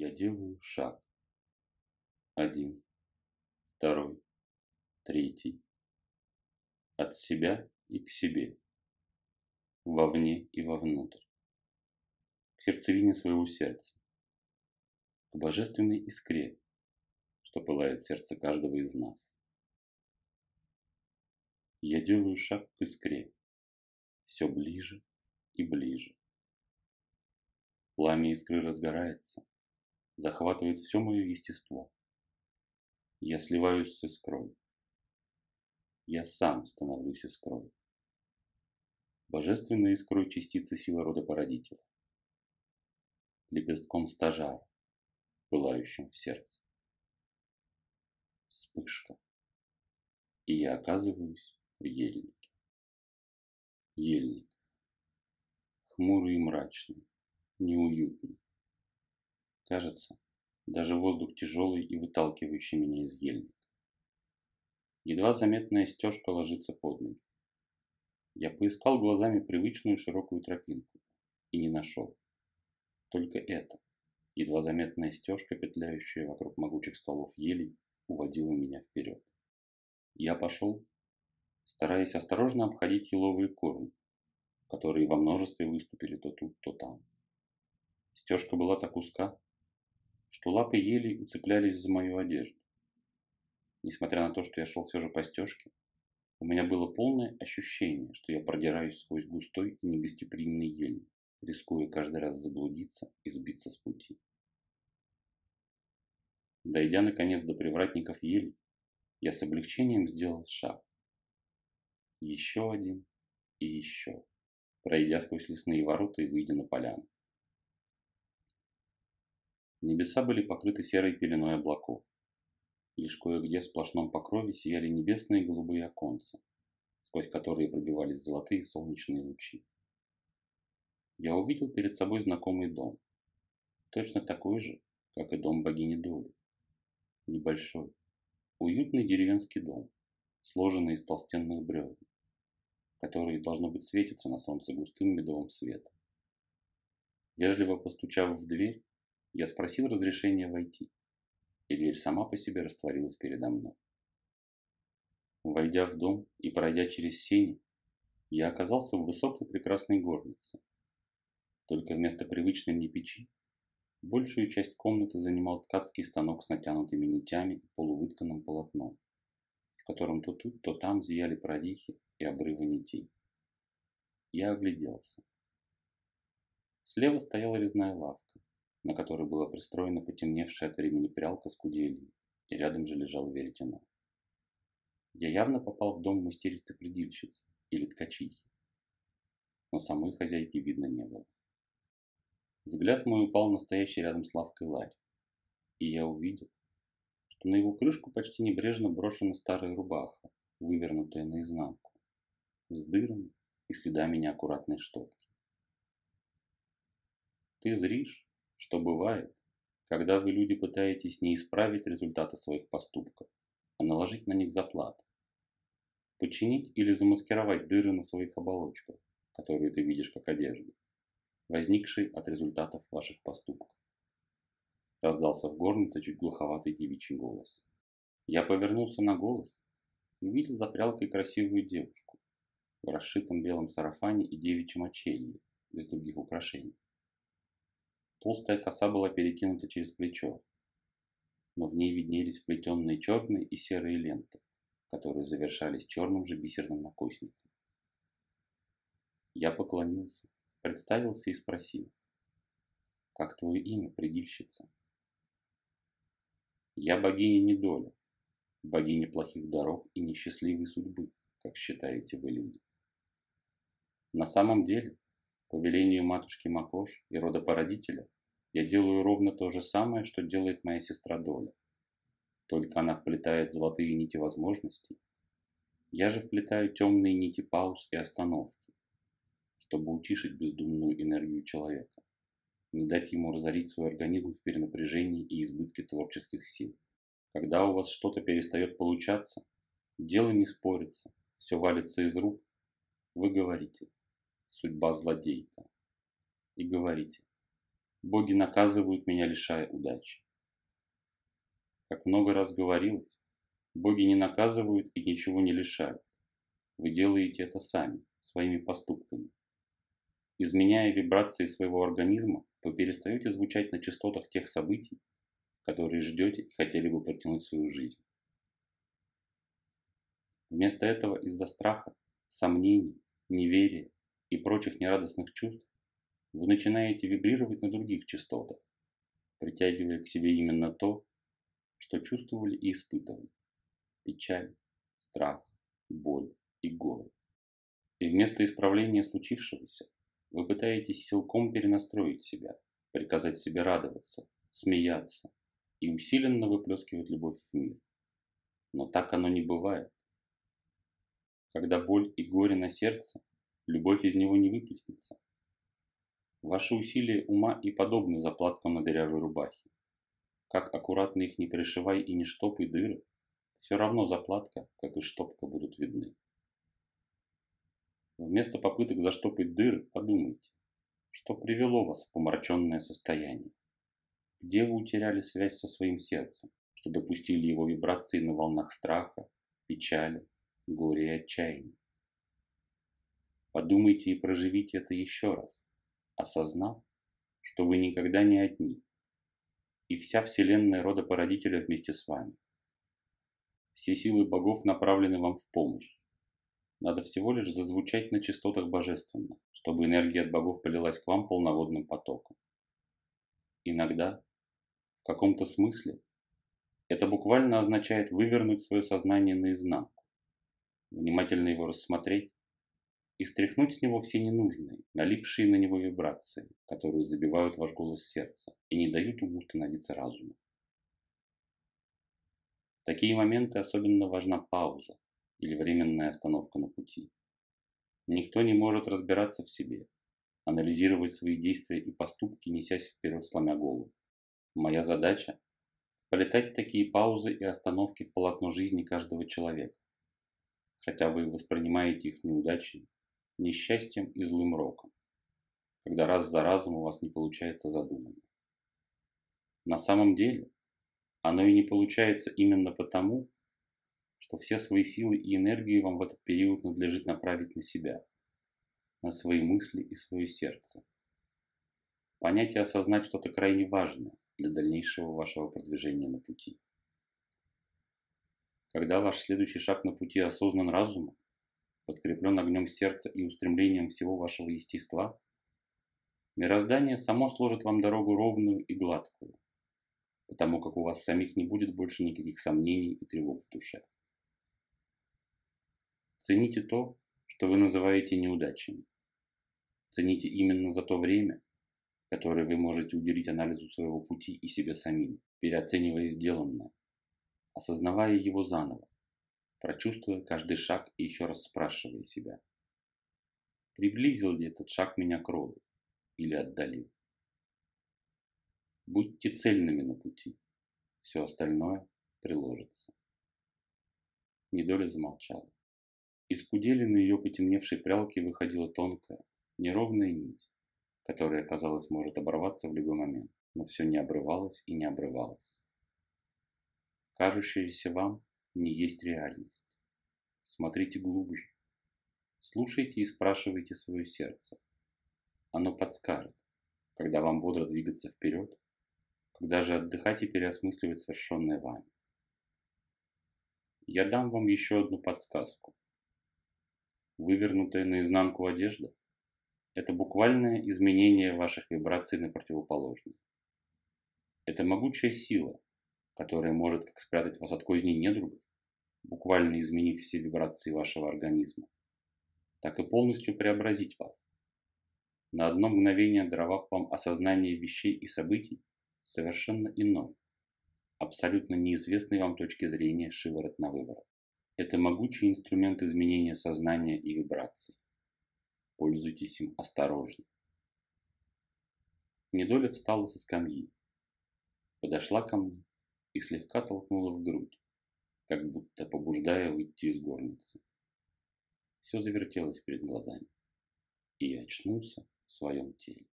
Я делаю шаг. Один, второй, третий. От себя и к себе. Вовне и вовнутрь. К сердцевине своего сердца. К божественной искре, что пылает сердце каждого из нас. Я делаю шаг к искре. Все ближе и ближе. Пламя искры разгорается, захватывает все мое естество. Я сливаюсь с искрой. Я сам становлюсь искрой. Божественной искрой частицы силы рода породителя. Лепестком стажара, пылающим в сердце. Вспышка. И я оказываюсь в ельнике. Ельник. Хмурый и мрачный, неуютный. Кажется, даже воздух тяжелый и выталкивающий меня из ельника. Едва заметная стежка ложится под ноги. Я поискал глазами привычную широкую тропинку и не нашел. Только это, едва заметная стежка, петляющая вокруг могучих стволов елей, уводила меня вперед. Я пошел, стараясь осторожно обходить еловые корни, которые во множестве выступили то тут, то там. Стежка была так узка, что лапы елей уцеплялись за мою одежду. Несмотря на то, что я шел все же по стежке, у меня было полное ощущение, что я продираюсь сквозь густой и негостеприимный ельник, рискуя каждый раз заблудиться и сбиться с пути. Дойдя наконец до привратников ели, я с облегчением сделал шаг. Еще один и еще, пройдя сквозь лесные ворота и выйдя на поляну. Небеса были покрыты серой пеленой облаков. Лишь кое-где в сплошном покрове сияли небесные голубые оконца, сквозь которые пробивались золотые солнечные лучи. Я увидел перед собой знакомый дом, точно такой же, как и дом богини Доли. Небольшой, уютный деревенский дом, сложенный из толстенных бревен, которые, должно быть, светятся на солнце густым медовым светом. Вежливо постучав в дверь, я спросил разрешения войти, и дверь сама по себе растворилась передо мной. Войдя в дом и пройдя через сени, я оказался в высокой прекрасной горнице. Только вместо привычной мне печи, большую часть комнаты занимал ткацкий станок с натянутыми нитями и полувытканным полотном, в котором то тут, то там зияли прорехи и обрывы нитей. Я огляделся. Слева стояла резная лавка на которой была пристроена потемневшая от времени прялка с кудельей, и рядом же лежал веретено. Я явно попал в дом мастерицы-предильщицы или ткачихи, но самой хозяйки видно не было. Взгляд мой упал на стоящий рядом с лавкой ларь, и я увидел, что на его крышку почти небрежно брошена старая рубаха, вывернутая наизнанку, с дырами и следами неаккуратной штопки. Ты зришь, что бывает, когда вы, люди, пытаетесь не исправить результаты своих поступков, а наложить на них заплаты. Починить или замаскировать дыры на своих оболочках, которые ты видишь как одежду, возникшие от результатов ваших поступков. Раздался в горнице чуть глуховатый девичий голос. Я повернулся на голос и увидел за прялкой красивую девушку в расшитом белом сарафане и девичьем очелье, без других украшений. Толстая коса была перекинута через плечо, но в ней виднелись вплетенные черные и серые ленты, которые завершались черным же бисерным накосником. Я поклонился, представился и спросил, «Как твое имя, предильщица?» «Я богиня недоля, богиня плохих дорог и несчастливой судьбы, как считаете вы люди. На самом деле по велению матушки Макош и родопородителя я делаю ровно то же самое, что делает моя сестра Доля. Только она вплетает золотые нити возможностей. Я же вплетаю темные нити пауз и остановки, чтобы утишить бездумную энергию человека, не дать ему разорить свой организм в перенапряжении и избытке творческих сил. Когда у вас что-то перестает получаться, дело не спорится, все валится из рук, вы говорите – судьба злодейка. И говорите, Боги наказывают меня, лишая удачи. Как много раз говорилось, боги не наказывают и ничего не лишают. Вы делаете это сами, своими поступками. Изменяя вибрации своего организма, вы перестаете звучать на частотах тех событий, которые ждете и хотели бы протянуть свою жизнь. Вместо этого из-за страха, сомнений, неверия и прочих нерадостных чувств вы начинаете вибрировать на других частотах, притягивая к себе именно то, что чувствовали и испытывали. Печаль, страх, боль и горе. И вместо исправления случившегося вы пытаетесь силком перенастроить себя, приказать себе радоваться, смеяться и усиленно выплескивать любовь в мир. Но так оно не бывает. Когда боль и горе на сердце, любовь из него не выплеснется. Ваши усилия ума и подобны заплаткам на дырявой рубахе. Как аккуратно их не пришивай и не штопай дыры, все равно заплатка, как и штопка, будут видны. Вместо попыток заштопать дыры, подумайте, что привело вас в помраченное состояние. Где вы утеряли связь со своим сердцем, что допустили его вибрации на волнах страха, печали, горя и отчаяния? Подумайте и проживите это еще раз, осознав, что вы никогда не одни, и вся вселенная рода породителя вместе с вами. Все силы богов направлены вам в помощь. Надо всего лишь зазвучать на частотах божественно, чтобы энергия от богов полилась к вам полноводным потоком. Иногда, в каком-то смысле, это буквально означает вывернуть свое сознание наизнанку, внимательно его рассмотреть и стряхнуть с него все ненужные, налипшие на него вибрации, которые забивают ваш голос сердца и не дают ему становиться разумом. В такие моменты особенно важна пауза или временная остановка на пути. Никто не может разбираться в себе, анализировать свои действия и поступки, несясь вперед, сломя голову. Моя задача – полетать такие паузы и остановки в полотно жизни каждого человека. Хотя вы воспринимаете их неудачей, несчастьем и злым роком, когда раз за разом у вас не получается задуманное. На самом деле, оно и не получается именно потому, что все свои силы и энергии вам в этот период надлежит направить на себя, на свои мысли и свое сердце. Понять и осознать что-то крайне важное для дальнейшего вашего продвижения на пути. Когда ваш следующий шаг на пути осознан разумом, подкреплен огнем сердца и устремлением всего вашего естества, мироздание само сложит вам дорогу ровную и гладкую, потому как у вас самих не будет больше никаких сомнений и тревог в душе. Цените то, что вы называете неудачами. Цените именно за то время, которое вы можете уделить анализу своего пути и себе самим, переоценивая сделанное, осознавая его заново, прочувствуя каждый шаг и еще раз спрашивая себя, приблизил ли этот шаг меня к роду или отдалил. Будьте цельными на пути, все остальное приложится. Недоля замолчала. Из кудели на ее потемневшей прялке выходила тонкая, неровная нить, которая, казалось, может оборваться в любой момент, но все не обрывалось и не обрывалось. Кажущееся вам не есть реальность. Смотрите глубже. Слушайте и спрашивайте свое сердце. Оно подскажет, когда вам бодро двигаться вперед, когда же отдыхать и переосмысливать совершенное вами. Я дам вам еще одну подсказку. Вывернутая наизнанку одежда – это буквальное изменение ваших вибраций на противоположные. Это могучая сила, которая может как спрятать вас от козней недругов, буквально изменив все вибрации вашего организма, так и полностью преобразить вас, на одно мгновение даровав вам осознание вещей и событий совершенно иной, абсолютно неизвестной вам точки зрения шиворот на выворот. Это могучий инструмент изменения сознания и вибраций. Пользуйтесь им осторожно. Недоля встала со скамьи, подошла ко мне и слегка толкнула в грудь как будто побуждая выйти из горницы. Все завертелось перед глазами, и я очнулся в своем теле.